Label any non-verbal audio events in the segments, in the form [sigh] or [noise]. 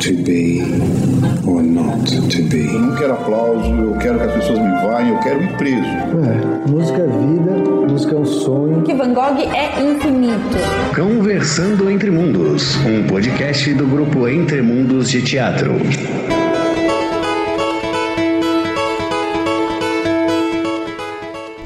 to be or not to be. Eu não quero aplauso, eu quero que as pessoas me vaiam, eu quero ir preso. É, música é vida, música é um sonho. Que Van Gogh é infinito. Conversando Entre Mundos, um podcast do grupo Entre Mundos de Teatro.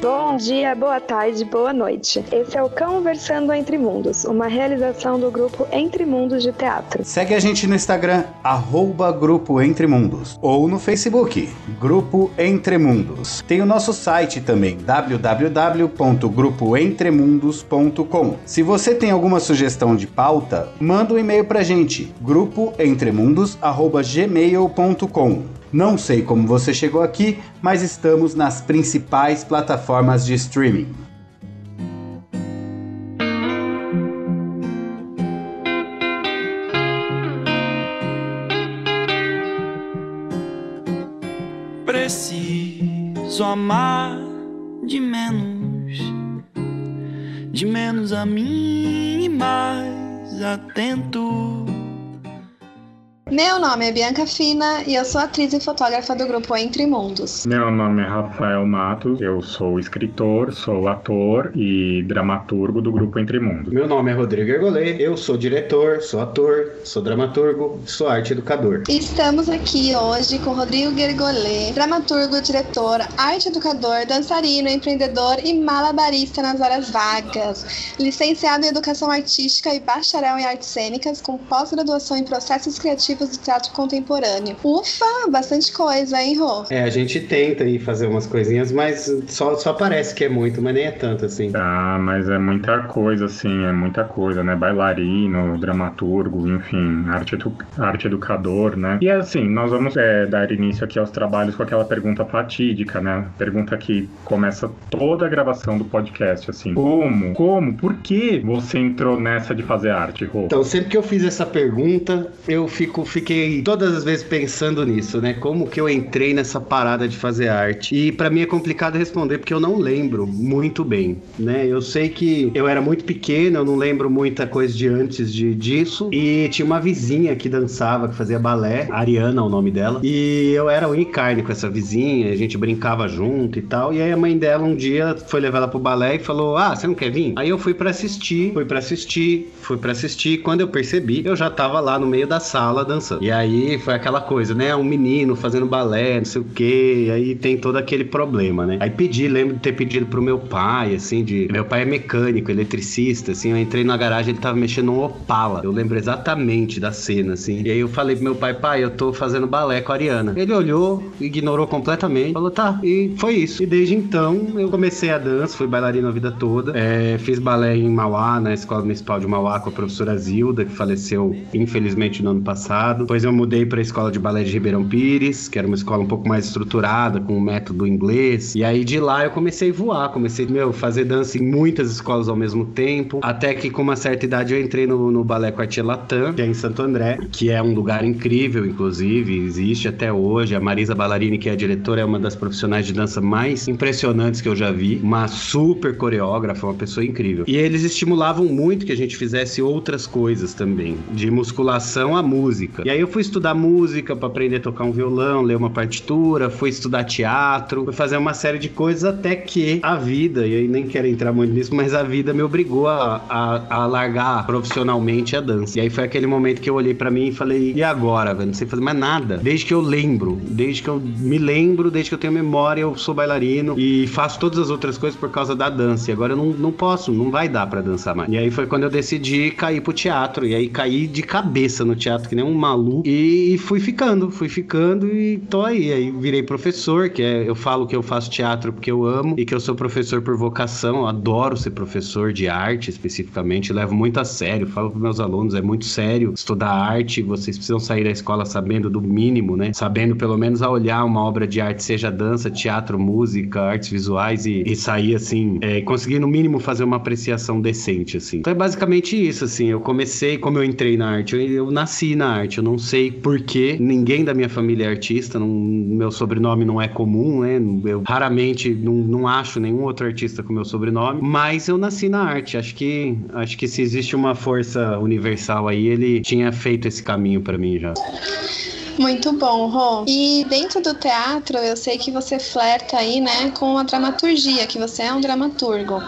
Bom dia, boa tarde, boa noite. Esse é o Conversando Entre Mundos, uma realização do grupo Entre Mundos de Teatro. Segue a gente no Instagram, arroba Grupo Entre Mundos, ou no Facebook, Grupo Entre Mundos. Tem o nosso site também, www.grupoentremundos.com. Se você tem alguma sugestão de pauta, manda um e-mail pra gente, grupoentremundos.gmail.com. Não sei como você chegou aqui, mas estamos nas principais plataformas de streaming. Preciso amar de menos, de menos a mim e mais atento. Meu nome é Bianca Fina e eu sou atriz e fotógrafa do grupo Entre Mundos. Meu nome é Rafael Matos, eu sou escritor, sou ator e dramaturgo do grupo Entre Mundos. Meu nome é Rodrigo Ergolê, eu sou diretor, sou ator, sou dramaturgo, sou arte educador. Estamos aqui hoje com Rodrigo Gergolê, dramaturgo, diretor, arte educador, dançarino, empreendedor e malabarista nas horas vagas. Licenciado em Educação Artística e bacharel em Artes Cênicas, com pós-graduação em Processos Criativos do teatro contemporâneo. Ufa, bastante coisa, hein, Rô? É, a gente tenta aí fazer umas coisinhas, mas só, só parece que é muito, mas nem é tanto assim. Ah, mas é muita coisa, assim, é muita coisa, né? Bailarino, dramaturgo, enfim, arte, edu arte educador, né? E assim, nós vamos é, dar início aqui aos trabalhos com aquela pergunta fatídica, né? Pergunta que começa toda a gravação do podcast, assim. Como? Como? Por que você entrou nessa de fazer arte, Rô? Então, sempre que eu fiz essa pergunta, eu fico fiquei todas as vezes pensando nisso, né? Como que eu entrei nessa parada de fazer arte? E para mim é complicado responder porque eu não lembro muito bem, né? Eu sei que eu era muito pequeno, eu não lembro muita coisa de antes de, disso. E tinha uma vizinha que dançava, que fazia balé, Ariana, o nome dela. E eu era unha e carne com essa vizinha, a gente brincava junto e tal. E aí a mãe dela um dia foi levar ela pro balé e falou: "Ah, você não quer vir?" Aí eu fui para assistir, fui para assistir, fui para assistir. Quando eu percebi, eu já tava lá no meio da sala dançando. E aí foi aquela coisa, né? Um menino fazendo balé, não sei o quê. Aí tem todo aquele problema, né? Aí pedi, lembro de ter pedido pro meu pai, assim, de. Meu pai é mecânico, eletricista, assim. Eu entrei na garagem, ele tava mexendo um Opala. Eu lembro exatamente da cena, assim. E aí eu falei pro meu pai, pai, eu tô fazendo balé com a Ariana. Ele olhou, ignorou completamente, falou, tá. E foi isso. E desde então eu comecei a dança, fui bailarina a vida toda. É, fiz balé em Mauá, na Escola Municipal de Mauá, com a professora Zilda, que faleceu infelizmente no ano passado. Depois eu mudei para a escola de balé de Ribeirão Pires, que era uma escola um pouco mais estruturada, com o método inglês. E aí de lá eu comecei a voar, comecei meu fazer dança em muitas escolas ao mesmo tempo, até que com uma certa idade eu entrei no, no balé Quartier Latam, que é em Santo André, que é um lugar incrível, inclusive, existe até hoje. A Marisa Ballarini, que é a diretora, é uma das profissionais de dança mais impressionantes que eu já vi, uma super coreógrafa, uma pessoa incrível. E eles estimulavam muito que a gente fizesse outras coisas também, de musculação à música. E aí eu fui estudar música para aprender a tocar um violão, ler uma partitura, fui estudar teatro, fui fazer uma série de coisas até que a vida, e aí nem quero entrar muito nisso, mas a vida me obrigou a, a, a largar profissionalmente a dança. E aí foi aquele momento que eu olhei para mim e falei, e agora, velho? Não sei fazer mais nada. Desde que eu lembro, desde que eu me lembro, desde que eu tenho memória, eu sou bailarino e faço todas as outras coisas por causa da dança. E agora eu não, não posso, não vai dar para dançar mais. E aí foi quando eu decidi cair pro teatro. E aí caí de cabeça no teatro, que nem um maluco. E fui ficando, fui ficando e tô aí. Aí virei professor, que é, eu falo que eu faço teatro porque eu amo e que eu sou professor por vocação. Adoro ser professor de arte especificamente, levo muito a sério. Falo para meus alunos, é muito sério estudar arte. Vocês precisam sair da escola sabendo do mínimo, né? Sabendo pelo menos a olhar uma obra de arte, seja dança, teatro, música, artes visuais e, e sair assim, é, conseguir no mínimo fazer uma apreciação decente, assim. Então é basicamente isso, assim. Eu comecei, como eu entrei na arte, eu, eu nasci na arte. Eu não sei porquê, ninguém da minha família é artista, não, meu sobrenome não é comum, né? Eu raramente não, não acho nenhum outro artista com meu sobrenome, mas eu nasci na arte. Acho que, acho que se existe uma força universal aí, ele tinha feito esse caminho para mim já. Muito bom, Rô. E dentro do teatro, eu sei que você flerta aí, né, com a dramaturgia, que você é um dramaturgo.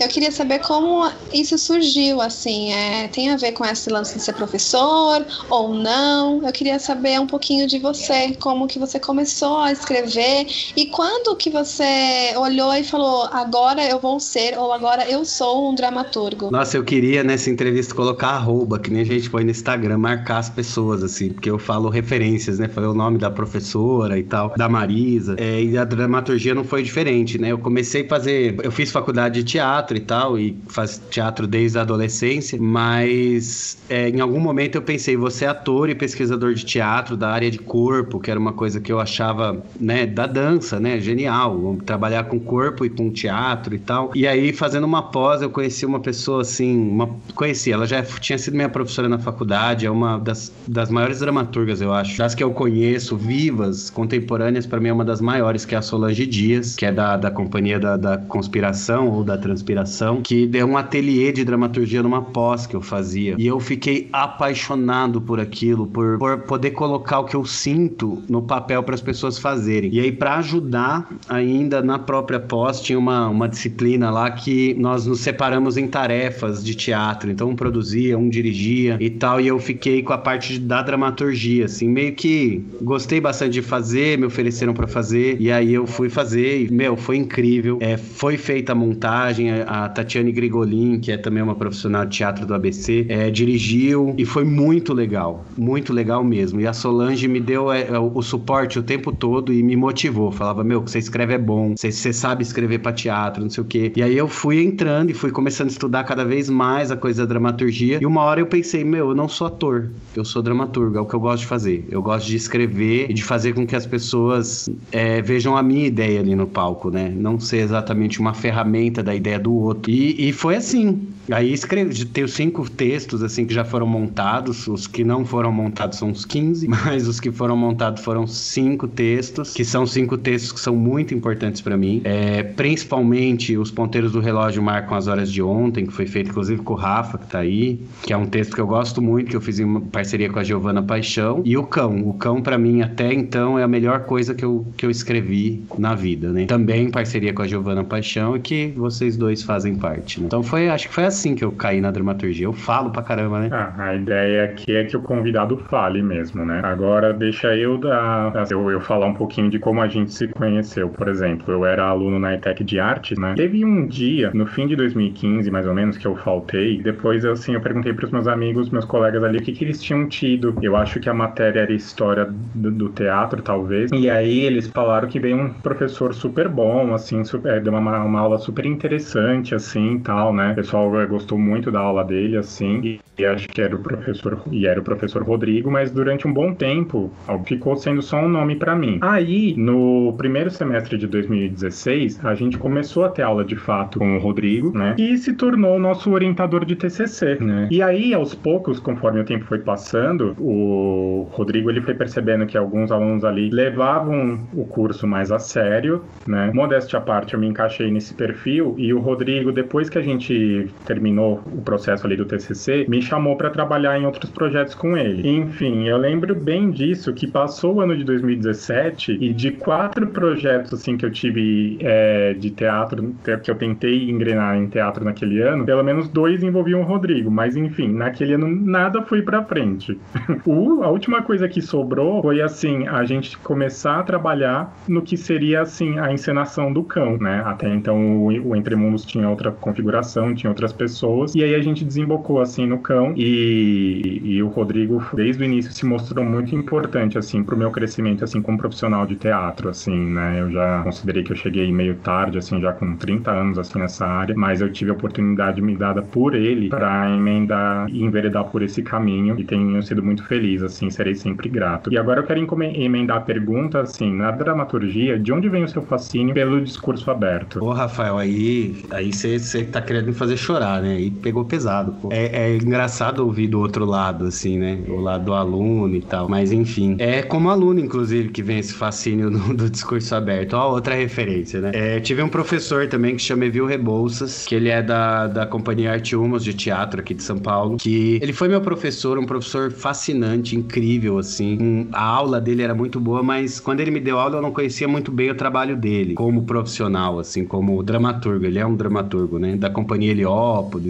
Eu queria saber como isso surgiu, assim, é, tem a ver com esse lance de ser professor ou não? Eu queria saber um pouquinho de você, como que você começou a escrever e quando que você olhou e falou, agora eu vou ser ou agora eu sou um dramaturgo. Nossa, eu queria nessa entrevista colocar arroba, que nem a gente põe no Instagram, marcar as pessoas, assim, porque eu falo referência referências, né? Falei o nome da professora e tal, da Marisa. É, e a dramaturgia não foi diferente, né? Eu comecei a fazer. Eu fiz faculdade de teatro e tal, e faz teatro desde a adolescência, mas é, em algum momento eu pensei, você é ator e pesquisador de teatro da área de corpo, que era uma coisa que eu achava, né, da dança, né? Genial. Trabalhar com corpo e com teatro e tal. E aí, fazendo uma pós, eu conheci uma pessoa assim, uma... conheci, ela já tinha sido minha professora na faculdade, é uma das, das maiores dramaturgas, eu acho das que eu conheço, vivas, contemporâneas, para mim é uma das maiores, que é a Solange Dias, que é da, da Companhia da, da Conspiração ou da Transpiração, que deu um ateliê de dramaturgia numa pós que eu fazia. E eu fiquei apaixonado por aquilo, por, por poder colocar o que eu sinto no papel para as pessoas fazerem. E aí, para ajudar, ainda na própria pós, tinha uma, uma disciplina lá que nós nos separamos em tarefas de teatro. Então, um produzia, um dirigia e tal. E eu fiquei com a parte da dramaturgia, assim, meio meio que gostei bastante de fazer, me ofereceram para fazer, e aí eu fui fazer, e, meu, foi incrível. É, foi feita a montagem, a Tatiane Grigolin, que é também uma profissional de teatro do ABC, é, dirigiu, e foi muito legal, muito legal mesmo. E a Solange me deu é, o suporte o tempo todo e me motivou. Falava, meu, que você escreve é bom, você, você sabe escrever para teatro, não sei o quê. E aí eu fui entrando e fui começando a estudar cada vez mais a coisa da dramaturgia, e uma hora eu pensei, meu, eu não sou ator, eu sou dramaturgo, é o que eu gosto de fazer. Eu gosto de escrever e de fazer com que as pessoas é, vejam a minha ideia ali no palco, né? Não ser exatamente uma ferramenta da ideia do outro. E, e foi assim. Aí escrevi, tenho cinco textos assim que já foram montados, os que não foram montados são uns 15, [laughs] mas os que foram montados foram cinco textos, que são cinco textos que são muito importantes para mim. É, principalmente os ponteiros do relógio marcam as horas de ontem, que foi feito inclusive com o Rafa, que tá aí, que é um texto que eu gosto muito, que eu fiz em parceria com a Giovana Paixão, e o Cão. O Cão para mim até então é a melhor coisa que eu, que eu escrevi na vida, né? Também em parceria com a Giovana Paixão e que vocês dois fazem parte, né? Então foi, acho que foi assim assim que eu caí na dramaturgia. Eu falo pra caramba, né? Ah, a ideia aqui é que o convidado fale mesmo, né? Agora deixa eu dar. Eu, eu falar um pouquinho de como a gente se conheceu. Por exemplo, eu era aluno na ETEC de Artes, né? Teve um dia, no fim de 2015, mais ou menos, que eu faltei. Depois, assim, eu perguntei pros meus amigos, meus colegas ali, o que, que eles tinham tido. Eu acho que a matéria era história do, do teatro, talvez. E aí eles falaram que veio um professor super bom, assim, super, deu uma, uma aula super interessante, assim, tal, né? O pessoal gostou muito da aula dele, assim, e, acho que era o professor, e era o professor Rodrigo, mas durante um bom tempo ficou sendo só um nome para mim. Aí, no primeiro semestre de 2016, a gente começou a ter aula de fato com o Rodrigo, né? E se tornou nosso orientador de TCC, né? E aí, aos poucos, conforme o tempo foi passando, o Rodrigo ele foi percebendo que alguns alunos ali levavam o curso mais a sério, né? Modéstia à parte, eu me encaixei nesse perfil e o Rodrigo, depois que a gente terminou o processo ali do TCC, me chamou para trabalhar em outros projetos com ele. Enfim, eu lembro bem disso, que passou o ano de 2017 e de quatro projetos assim que eu tive é, de teatro, que eu tentei engrenar em teatro naquele ano, pelo menos dois envolviam o Rodrigo, mas enfim, naquele ano nada foi para frente. [laughs] a última coisa que sobrou foi assim, a gente começar a trabalhar no que seria assim a encenação do cão, né? Até então o, o tinha outra configuração, tinha outras pessoas. E aí a gente desembocou assim no cão e, e o Rodrigo desde o início se mostrou muito importante assim pro meu crescimento assim como profissional de teatro assim, né? Eu já considerei que eu cheguei meio tarde assim, já com 30 anos assim nessa área, mas eu tive a oportunidade me dada por ele para emendar e enveredar por esse caminho e tenho sido muito feliz assim, serei sempre grato. E agora eu quero emendar a pergunta assim, na dramaturgia, de onde vem o seu fascínio pelo discurso aberto? Ô, Rafael, aí aí você tá querendo me fazer chorar né? E pegou pesado. Pô. É, é engraçado ouvir do outro lado, assim, né? O lado do aluno e tal. Mas enfim. É como aluno, inclusive, que vem esse fascínio [laughs] do, do discurso aberto. Ó, outra referência, né? É, tive um professor também que chama Evil Rebouças, que ele é da, da Companhia Arte Humos de teatro aqui de São Paulo, que ele foi meu professor, um professor fascinante, incrível, assim. A aula dele era muito boa, mas quando ele me deu aula eu não conhecia muito bem o trabalho dele como profissional, assim, como dramaturgo. Ele é um dramaturgo, né? Da Companhia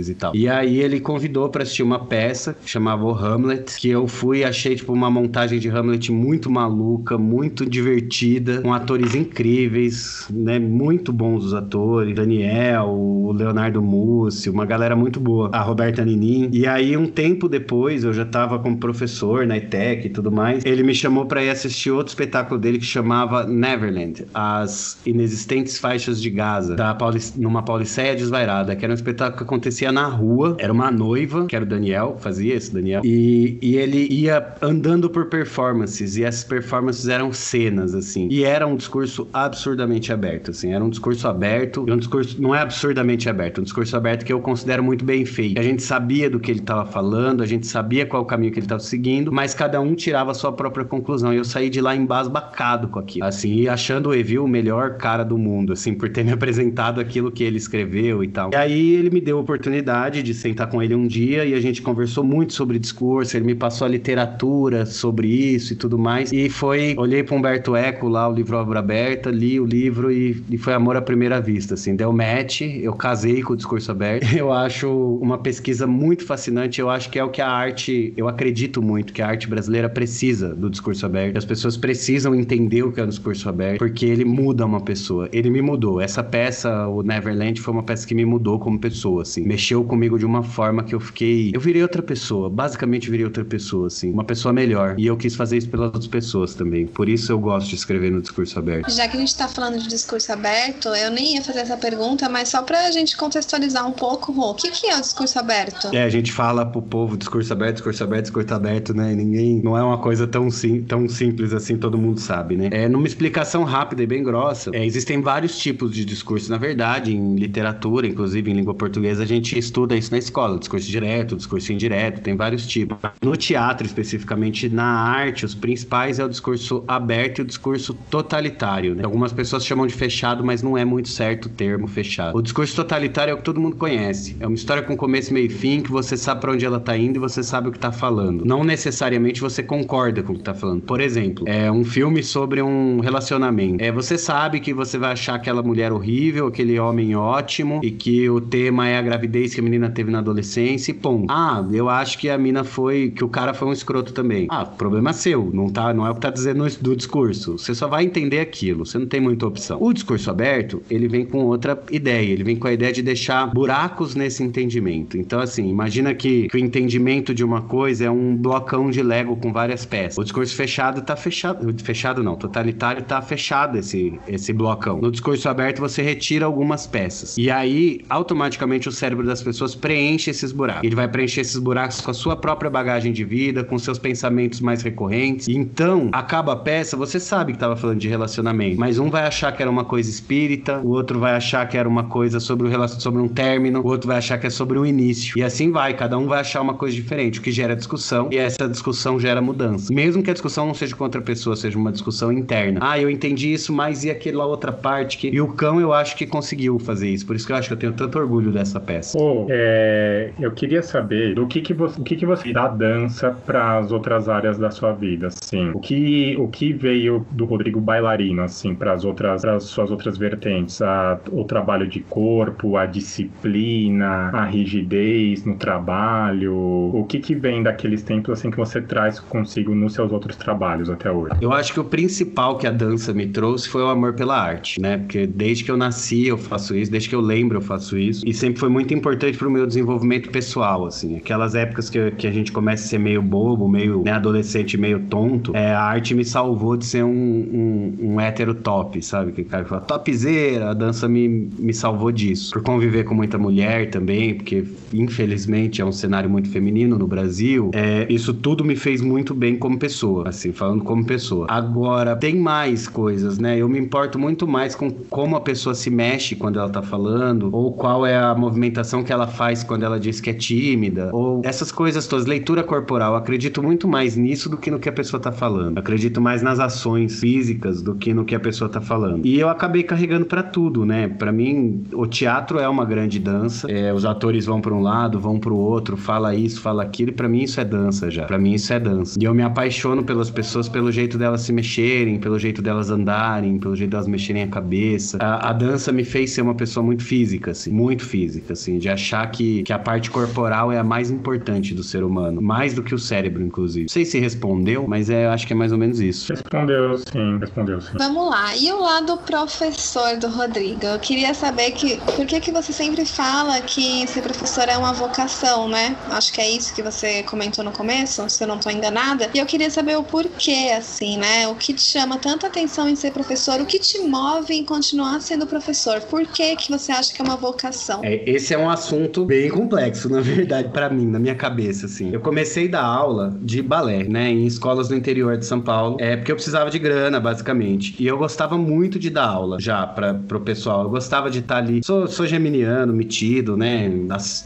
E tal. E aí ele convidou para assistir uma peça chamava o Hamlet, que eu fui e achei, tipo, uma montagem de Hamlet muito maluca, muito divertida, com atores incríveis, né? Muito bons os atores. Daniel, o Leonardo Mussi, uma galera muito boa. A Roberta Ninin. E aí, um tempo depois, eu já tava como professor na ETEC e tudo mais, ele me chamou para ir assistir outro espetáculo dele que chamava Neverland, As Inexistentes Faixas de Gaza, da Pauli numa Pauliceia Desvairada, que era um espetáculo que acontecia na rua, era uma noiva, que era o Daniel, fazia esse Daniel, e, e ele ia andando por performances, e essas performances eram cenas, assim, e era um discurso absurdamente aberto, assim, era um discurso aberto, e um discurso, não é absurdamente aberto, um discurso aberto que eu considero muito bem feito. A gente sabia do que ele estava falando, a gente sabia qual o caminho que ele estava seguindo, mas cada um tirava a sua própria conclusão, e eu saí de lá embasbacado com aquilo, assim, e achando o Evil o melhor cara do mundo, assim, por ter me [laughs] apresentado aquilo que ele escreveu e tal. E aí ele me deu oportunidade de sentar com ele um dia e a gente conversou muito sobre discurso, ele me passou a literatura sobre isso e tudo mais. E foi, olhei para Humberto Eco lá, o livro Obra Aberta, li o livro e, e foi amor à primeira vista, assim. Deu match, eu casei com o discurso aberto. [laughs] Eu acho uma pesquisa muito fascinante, eu acho que é o que a arte, eu acredito muito que a arte brasileira precisa do discurso aberto. As pessoas precisam entender o que é o discurso aberto, porque ele muda uma pessoa. Ele me mudou. Essa peça, o Neverland, foi uma peça que me mudou como pessoa, assim. Mexeu comigo de uma forma que eu fiquei. Eu virei outra pessoa. Basicamente, virei outra pessoa, assim. Uma pessoa melhor. E eu quis fazer isso pelas outras pessoas também. Por isso eu gosto de escrever no discurso aberto. Já que a gente tá falando de discurso aberto, eu nem ia fazer essa pergunta, mas só pra gente contextualizar um pouco, Rô, o que, que é o discurso aberto? É, a gente fala pro povo discurso aberto, discurso aberto, discurso aberto, né? E ninguém. Não é uma coisa tão, sim, tão simples assim, todo mundo sabe, né? É, numa explicação rápida e bem grossa, é, existem vários tipos de discurso, na verdade, em literatura, inclusive em língua portuguesa, a gente estuda isso na escola, discurso direto, discurso indireto, tem vários tipos. No teatro, especificamente na arte, os principais é o discurso aberto e o discurso totalitário. Né? Algumas pessoas chamam de fechado, mas não é muito certo o termo fechado. O discurso totalitário é o que todo mundo conhece. É uma história com começo, meio e fim, que você sabe para onde ela tá indo e você sabe o que tá falando. Não necessariamente você concorda com o que tá falando. Por exemplo, é um filme sobre um relacionamento. É, você sabe que você vai achar aquela mulher horrível, aquele homem ótimo, e que o tema é a gravidez que a menina teve na adolescência e pum. Ah, eu acho que a mina foi, que o cara foi um escroto também. Ah, problema seu, não tá, não é o que tá dizendo do discurso. Você só vai entender aquilo, você não tem muita opção. O discurso aberto, ele vem com outra ideia, ele vem com a ideia de deixar buracos nesse entendimento. Então, assim, imagina que, que o entendimento de uma coisa é um blocão de Lego com várias peças. O discurso fechado tá fechado, fechado não, totalitário tá fechado esse, esse blocão. No discurso aberto, você retira algumas peças. E aí, automaticamente, o cérebro das pessoas preenche esses buracos. Ele vai preencher esses buracos com a sua própria bagagem de vida, com seus pensamentos mais recorrentes. Então, acaba a peça, você sabe que estava falando de relacionamento, mas um vai achar que era uma coisa espírita, o outro vai achar que era uma coisa sobre, o, sobre um término, o outro vai achar que é sobre um início. E assim vai, cada um vai achar uma coisa diferente, o que gera discussão, e essa discussão gera mudança. Mesmo que a discussão não seja com outra pessoa, seja uma discussão interna. Ah, eu entendi isso, mas e aquela outra parte que. E o cão eu acho que conseguiu fazer isso. Por isso que eu acho que eu tenho tanto orgulho dessa peça. Oh, é, eu queria saber do que, que você, o que, que você dá dança para as outras áreas da sua vida, assim. O que, o que veio do Rodrigo bailarino, assim, para as outras, pras suas outras vertentes, a, o trabalho de corpo, a disciplina, a rigidez no trabalho. O que que vem daqueles tempos assim que você traz consigo nos seus outros trabalhos até hoje? Eu acho que o principal que a dança me trouxe foi o amor pela arte, né? Porque desde que eu nasci eu faço isso, desde que eu lembro eu faço isso. E sempre foi muito importante pro meu desenvolvimento pessoal, assim. Aquelas épocas que, que a gente começa a ser meio bobo, meio né, adolescente, meio tonto, é, a arte me salvou de ser um, um, um hétero top, sabe? Que o cara fala, topzera, a dança me, me salvou disso. Por conviver com muita mulher também, porque infelizmente é um cenário muito feminino no Brasil, é, isso tudo me fez muito bem como pessoa, assim, falando como pessoa. Agora, tem mais coisas, né? Eu me importo muito mais com como a pessoa se mexe quando ela tá falando, ou qual é a movimentação movimentação que ela faz quando ela diz que é tímida, ou essas coisas todas, leitura corporal. Acredito muito mais nisso do que no que a pessoa tá falando. Acredito mais nas ações físicas do que no que a pessoa tá falando. E eu acabei carregando para tudo, né? Para mim, o teatro é uma grande dança. É, os atores vão para um lado, vão para o outro, fala isso, fala aquilo, e para mim isso é dança já. Para mim isso é dança. E eu me apaixono pelas pessoas pelo jeito delas se mexerem, pelo jeito delas andarem, pelo jeito delas mexerem a cabeça. A, a dança me fez ser uma pessoa muito física, assim, muito física, assim, de achar que, que a parte corporal é a mais importante do ser humano, mais do que o cérebro, inclusive. Não sei se respondeu, mas é, acho que é mais ou menos isso. Respondeu sim, respondeu sim. Vamos lá. E o lado professor do Rodrigo? Eu queria saber que por que, que você sempre fala que ser professor é uma vocação, né? Acho que é isso que você comentou no começo, se eu não estou enganada. E eu queria saber o porquê, assim, né? O que te chama tanta atenção em ser professor? O que te move em continuar sendo professor? Por que, que você acha que é uma vocação? É, esse é um assunto bem complexo, na verdade, para mim, na minha cabeça, assim. Eu comecei a dar aula de balé, né, em escolas do interior de São Paulo, é porque eu precisava de grana, basicamente. E eu gostava muito de dar aula já para pro pessoal. Eu gostava de estar tá ali. Sou, sou geminiano, metido, né,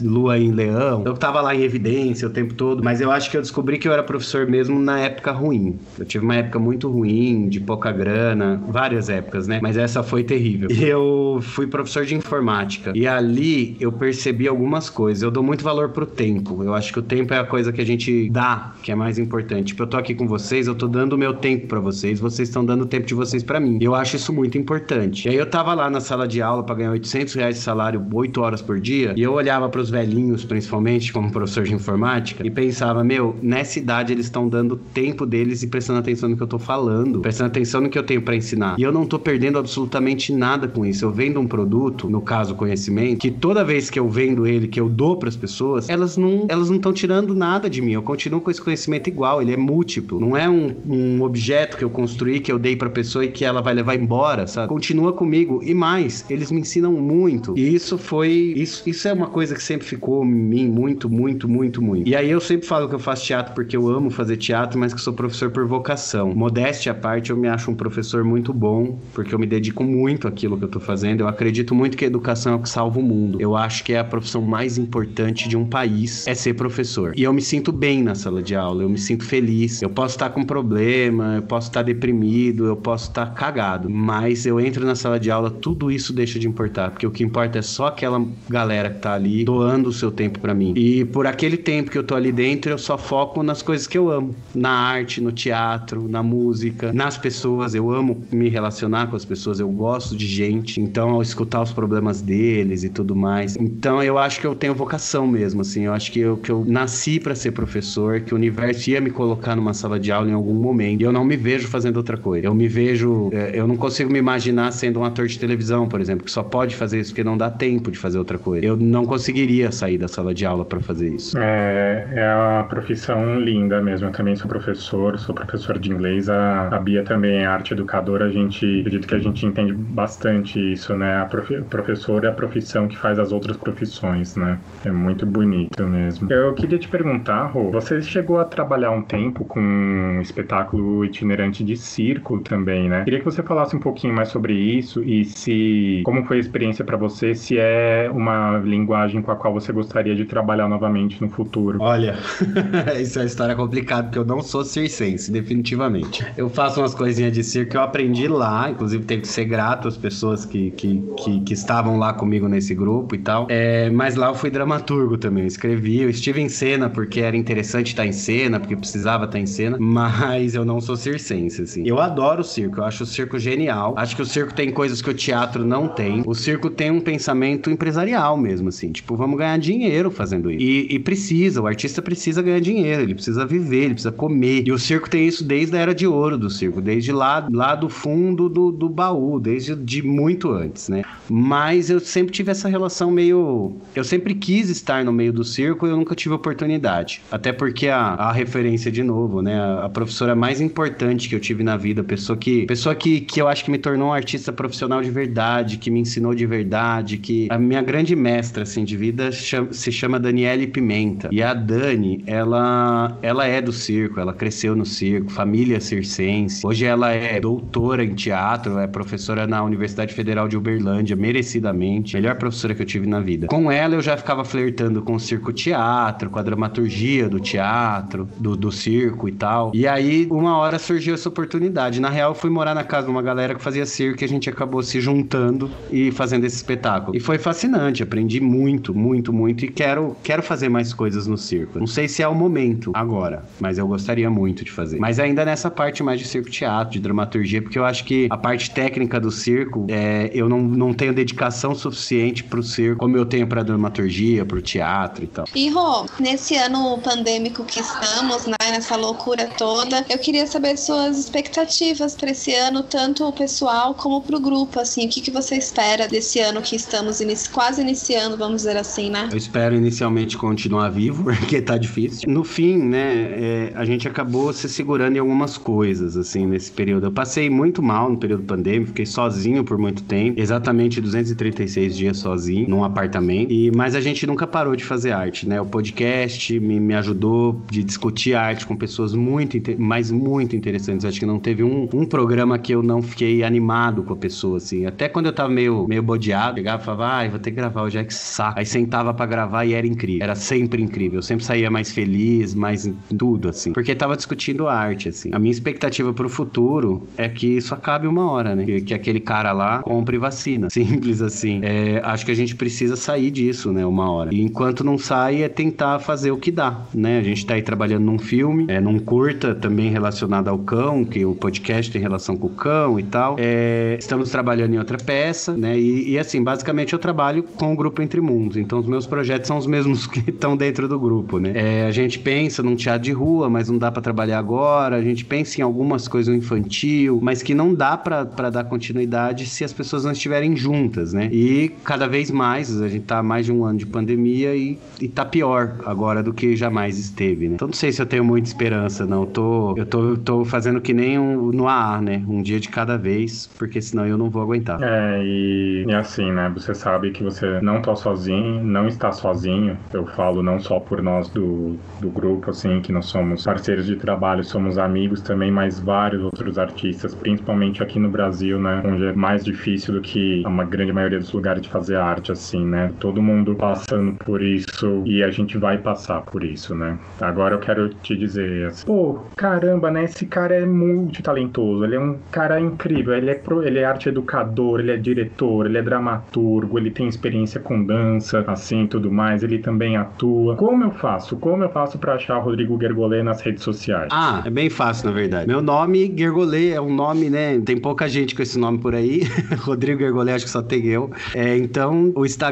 lua em leão. Eu tava lá em evidência o tempo todo, mas eu acho que eu descobri que eu era professor mesmo na época ruim. Eu tive uma época muito ruim, de pouca grana, várias épocas, né? Mas essa foi terrível. E eu fui professor de informática. E ali eu percebi algumas coisas. Eu dou muito valor pro tempo. Eu acho que o tempo é a coisa que a gente dá, que é mais importante. Tipo, eu tô aqui com vocês, eu tô dando o meu tempo para vocês, vocês estão dando o tempo de vocês para mim. Eu acho isso muito importante. E aí eu tava lá na sala de aula para ganhar 800 reais de salário 8 horas por dia, e eu olhava para os velhinhos, principalmente, como professor de informática, e pensava, meu, nessa idade eles estão dando tempo deles e prestando atenção no que eu tô falando, prestando atenção no que eu tenho para ensinar. E eu não tô perdendo absolutamente nada com isso. Eu vendo um produto, no caso conhecimento, que toda vez que eu vendo ele, que eu dou para as pessoas, elas não elas não estão tirando nada de mim. Eu continuo com esse conhecimento igual, ele é múltiplo. Não é um, um objeto que eu construí, que eu dei pra pessoa e que ela vai levar embora, sabe? Continua comigo. E mais, eles me ensinam muito. E isso foi. Isso, isso é uma coisa que sempre ficou em mim muito, muito, muito, muito. E aí eu sempre falo que eu faço teatro porque eu amo fazer teatro, mas que sou professor por vocação. Modéstia à parte, eu me acho um professor muito bom, porque eu me dedico muito àquilo que eu tô fazendo. Eu acredito muito que a educação é o que salva o mundo. Eu acho que é a profissão mais importante de um país, é ser professor. E eu me sinto bem na sala de aula, eu me sinto feliz. Eu posso estar com problema, eu posso estar deprimido, eu posso estar cagado, mas eu entro na sala de aula, tudo isso deixa de importar, porque o que importa é só aquela galera que tá ali doando o seu tempo para mim. E por aquele tempo que eu tô ali dentro, eu só foco nas coisas que eu amo, na arte, no teatro, na música, nas pessoas. Eu amo me relacionar com as pessoas, eu gosto de gente, então ao escutar os problemas deles e tudo mais. Então eu acho que eu tenho vocação mesmo, assim, eu acho que eu, que eu nasci para ser professor, que o universo ia me colocar numa sala de aula em algum momento. E eu não me vejo fazendo outra coisa. Eu me vejo, é, eu não consigo me imaginar sendo um ator de televisão, por exemplo, que só pode fazer isso porque não dá tempo de fazer outra coisa. Eu não conseguiria sair da sala de aula para fazer isso. É, é a profissão linda mesmo. Eu também sou professor, sou professor de inglês. A, a Bia também é arte educadora. A gente, acredito que a gente entende bastante isso, né? A prof, professor é a profissão que faz as outras profissões, né? É muito bonito mesmo. Eu queria te perguntar, Rô, você chegou a trabalhar um tempo com um espetáculo itinerante de circo também, né? Queria que você falasse um pouquinho mais sobre isso e se como foi a experiência para você, se é uma linguagem com a qual você gostaria de trabalhar novamente no futuro. Olha, [laughs] isso é uma história complicada porque eu não sou circense, definitivamente. Eu faço umas coisinhas de circo que eu aprendi lá, inclusive tenho que ser grato às pessoas que, que, que, que estavam lá comigo nesse grupo e tal. É, mas lá eu fui dramaturgo também, eu escrevi, eu estive em cena porque era interessante estar em cena, porque precisava estar em cena, [laughs] mas eu não sou circense, assim. Eu adoro o circo, eu acho o circo genial. Acho que o circo tem coisas que o teatro não tem. O circo tem um pensamento empresarial mesmo, assim. Tipo, vamos ganhar dinheiro fazendo isso. E, e precisa, o artista precisa ganhar dinheiro, ele precisa viver, ele precisa comer. E o circo tem isso desde a era de ouro do circo, desde lá, lá do fundo do, do baú, desde de muito antes, né? Mas eu sempre tive essa relação meio. Eu sempre quis estar no meio do circo e eu nunca tive oportunidade. Até porque a, a referência, de novo, né? A, a, professora mais importante que eu tive na vida, pessoa que. Pessoa que, que eu acho que me tornou um artista profissional de verdade, que me ensinou de verdade, que a minha grande mestra, assim, de vida chama, se chama Daniele Pimenta. E a Dani, ela, ela é do circo, ela cresceu no circo, família circense. Hoje ela é doutora em teatro, é professora na Universidade Federal de Uberlândia, merecidamente. Melhor professora que eu tive na na vida. Com ela eu já ficava flertando com o circo teatro, com a dramaturgia do teatro, do, do circo e tal. E aí, uma hora surgiu essa oportunidade. Na real, eu fui morar na casa de uma galera que fazia circo e a gente acabou se juntando e fazendo esse espetáculo. E foi fascinante, aprendi muito, muito, muito e quero, quero fazer mais coisas no circo. Não sei se é o momento agora, mas eu gostaria muito de fazer. Mas ainda nessa parte mais de circo teatro, de dramaturgia, porque eu acho que a parte técnica do circo, é, eu não, não tenho dedicação suficiente pro circo como eu tenho pra dramaturgia, pro teatro e tal. E Rô, nesse ano pandêmico que estamos, né, nessa loucura toda, eu queria saber suas expectativas para esse ano, tanto o pessoal como pro grupo, assim, o que, que você espera desse ano que estamos inici quase iniciando, vamos dizer assim, né? Eu espero inicialmente continuar vivo, [laughs] porque tá difícil. No fim, né, é, a gente acabou se segurando em algumas coisas, assim, nesse período. Eu passei muito mal no período pandêmico, fiquei sozinho por muito tempo, exatamente 236 dias sozinho, num apartamento. E, mas a gente nunca parou de fazer arte, né? O podcast me, me ajudou de discutir arte com pessoas muito, mas muito interessantes. Acho que não teve um, um programa que eu não fiquei animado com a pessoa, assim. Até quando eu tava meio, meio bodeado, chegava e falava, ai, vou ter que gravar hoje, é que saco. Aí sentava para gravar e era incrível. Era sempre incrível. Eu sempre saía mais feliz, mais tudo, assim. Porque tava discutindo arte, assim. A minha expectativa pro futuro é que isso acabe uma hora, né? Que, que aquele cara lá compre vacina. [laughs] Simples assim. É, acho que a gente precisa sair disso, né? Uma hora. E enquanto não sai, é tentar fazer o que dá, né? A gente tá aí trabalhando num filme, é, num curta também relacionado ao cão, que o podcast tem relação com o cão e tal. É, estamos trabalhando em outra peça, né? E, e, assim, basicamente eu trabalho com o grupo Entre Mundos. Então os meus projetos são os mesmos [laughs] que estão dentro do grupo, né? É, a gente pensa num teatro de rua, mas não dá para trabalhar agora. A gente pensa em algumas coisas infantil, mas que não dá para dar continuidade se as pessoas não estiverem juntas, né? E cada vez mais, a gente tá há mais de um ano de pandemia e, e tá pior agora do que jamais esteve, né? Então não sei se eu tenho muita esperança, não. Eu tô, eu tô, tô fazendo que nem um, no ar, né? Um dia de cada vez, porque senão eu não vou aguentar. É, e, e assim, né? Você sabe que você não tá sozinho, não está sozinho. Eu falo não só por nós do, do grupo, assim, que nós somos parceiros de trabalho, somos amigos também, mas vários outros artistas, principalmente aqui no Brasil, né? Onde é mais difícil do que a grande maioria dos lugares de fazer arte, assim, né? Todo mundo passando por isso e a gente vai passar por isso, né? Agora eu quero te dizer, assim, pô, caramba, né? Esse cara é multitalentoso, ele é um cara incrível, ele é, pro, ele é arte educador, ele é diretor, ele é dramaturgo, ele tem experiência com dança, assim, tudo mais, ele também atua. Como eu faço? Como eu faço para achar o Rodrigo Gergolê nas redes sociais? Ah, é bem fácil, na verdade. Meu nome, Gergolê, é um nome, né? Tem pouca gente com esse nome por aí. [laughs] Rodrigo Gergolê, acho que só tem eu. É, então, o Instagram,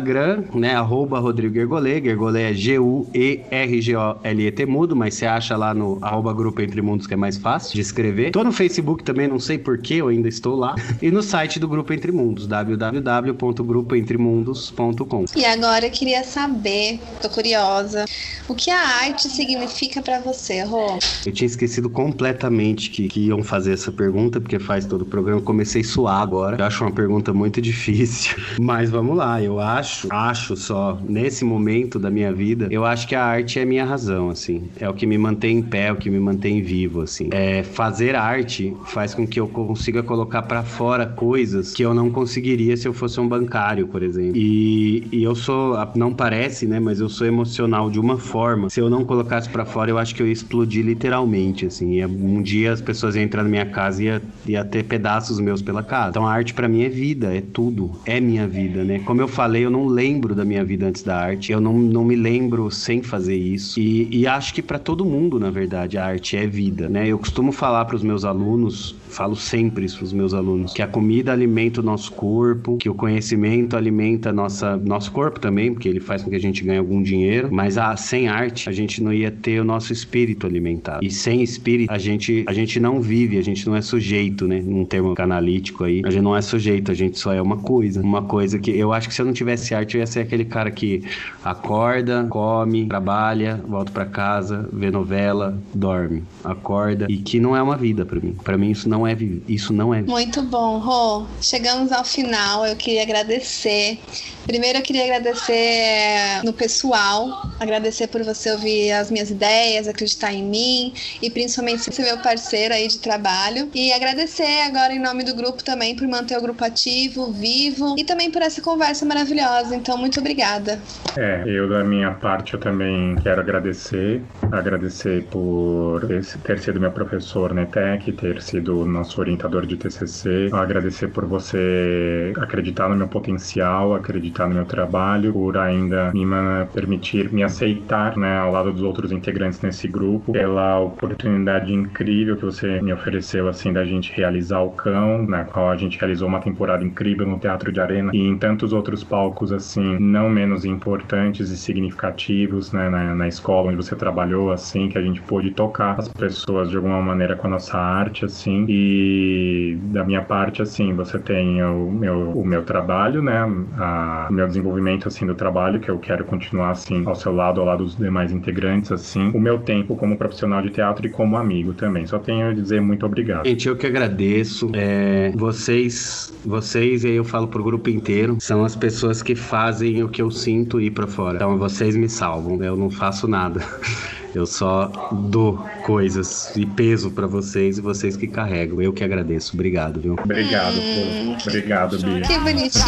né? Arroba Rodrigo Gergolê. Gergolê é G-U-E-R-G-O-L-E-T mudo, mas você acha lá no arroba Grupo Entre Mundos que é mais fácil de escrever. Tô no Facebook também, não sei porquê, eu ainda estou lá. E no site do Grupo Entre Mundos, www.grupoentremundos.com. E agora eu queria saber, tô curiosa, o que a arte significa para você, Rô? Eu tinha esquecido completamente que, que iam fazer essa pergunta, porque faz todo o programa. Eu comecei a suar agora. Eu acho uma pergunta muito [laughs] difícil. Mas vamos lá, eu acho, acho só, nesse momento da minha vida, eu acho que a arte é minha razão, assim. É o que me mantém em pé, é o que me mantém vivo, assim. É, fazer arte faz com que eu consiga colocar para fora coisas que eu não conseguiria se eu fosse um bancário, por exemplo. E, e eu sou, não parece, né, mas eu sou emocional de uma forma. Se eu não colocasse para fora, eu acho que eu ia explodir literalmente, assim. E um dia as pessoas iam entrar na minha casa e ia, ia ter pedaços meus pela casa. Então a arte para mim é vida, é tudo, é minha vida, né? Como eu falei, eu não lembro da minha vida antes da arte, eu não, não me lembro sem fazer isso. E, e acho que para todo mundo, na verdade, a arte é vida, né? Eu costumo falar para os meus alunos, falo sempre isso para os meus alunos, que a comida alimenta o nosso corpo, que o conhecimento alimenta nossa, nosso corpo também, porque ele faz com que a gente ganhe algum dinheiro, mas a, sem arte a gente não ia ter o nosso espírito alimentado. E sem espírito a gente, a gente não vive, a gente não é sujeito, né? Num termo canalítico aí, a gente não é sujeito, a gente só é uma coisa. Uma coisa que eu acho que se eu não tivesse arte, eu ia ser aquele cara que acorda, come, trabalha, volta para casa, vê novela, dorme, acorda e que não é uma vida para mim. Para mim isso não é isso não é. Muito bom, Rô. Chegamos ao final. Eu queria agradecer Primeiro eu queria agradecer no pessoal, agradecer por você ouvir as minhas ideias, acreditar em mim e principalmente ser meu parceiro aí de trabalho. E agradecer agora em nome do grupo também por manter o grupo ativo, vivo e também por essa conversa maravilhosa. Então, muito obrigada. É, eu da minha parte eu também quero agradecer, agradecer por ter sido meu professor na ETEC, ter sido nosso orientador de TCC, agradecer por você acreditar no meu potencial, acreditar no meu trabalho, por ainda me permitir me aceitar, né, ao lado dos outros integrantes nesse grupo, pela oportunidade incrível que você me ofereceu, assim, da gente realizar o Cão, na qual a gente realizou uma temporada incrível no Teatro de Arena e em tantos outros palcos, assim, não menos importantes e significativos, né, na, na escola onde você trabalhou, assim, que a gente pôde tocar as pessoas de alguma maneira com a nossa arte, assim, e da minha parte, assim, você tem o meu, o meu trabalho, né, a, o meu desenvolvimento, assim, do trabalho, que eu quero continuar, assim, ao seu lado, ao lado dos demais integrantes, assim, o meu tempo como profissional de teatro e como amigo também. Só tenho a dizer muito obrigado. Gente, eu que agradeço. É, vocês, vocês, e aí eu falo pro grupo inteiro, são as pessoas que fazem o que eu sinto ir para fora. Então vocês me salvam, eu não faço nada. [laughs] Eu só dou coisas e peso para vocês e vocês que carregam. Eu que agradeço. Obrigado, viu? Obrigado, hum, pô. Obrigado, Bia. Que bonitinho.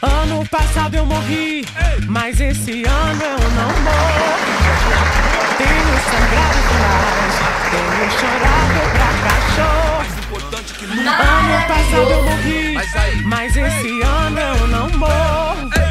Ano passado eu morri, mas esse ano eu não morro. Tenho sangrado demais, tenho chorado pra cachorro. Ano passado eu morri, mas esse ano eu não morro. Tenho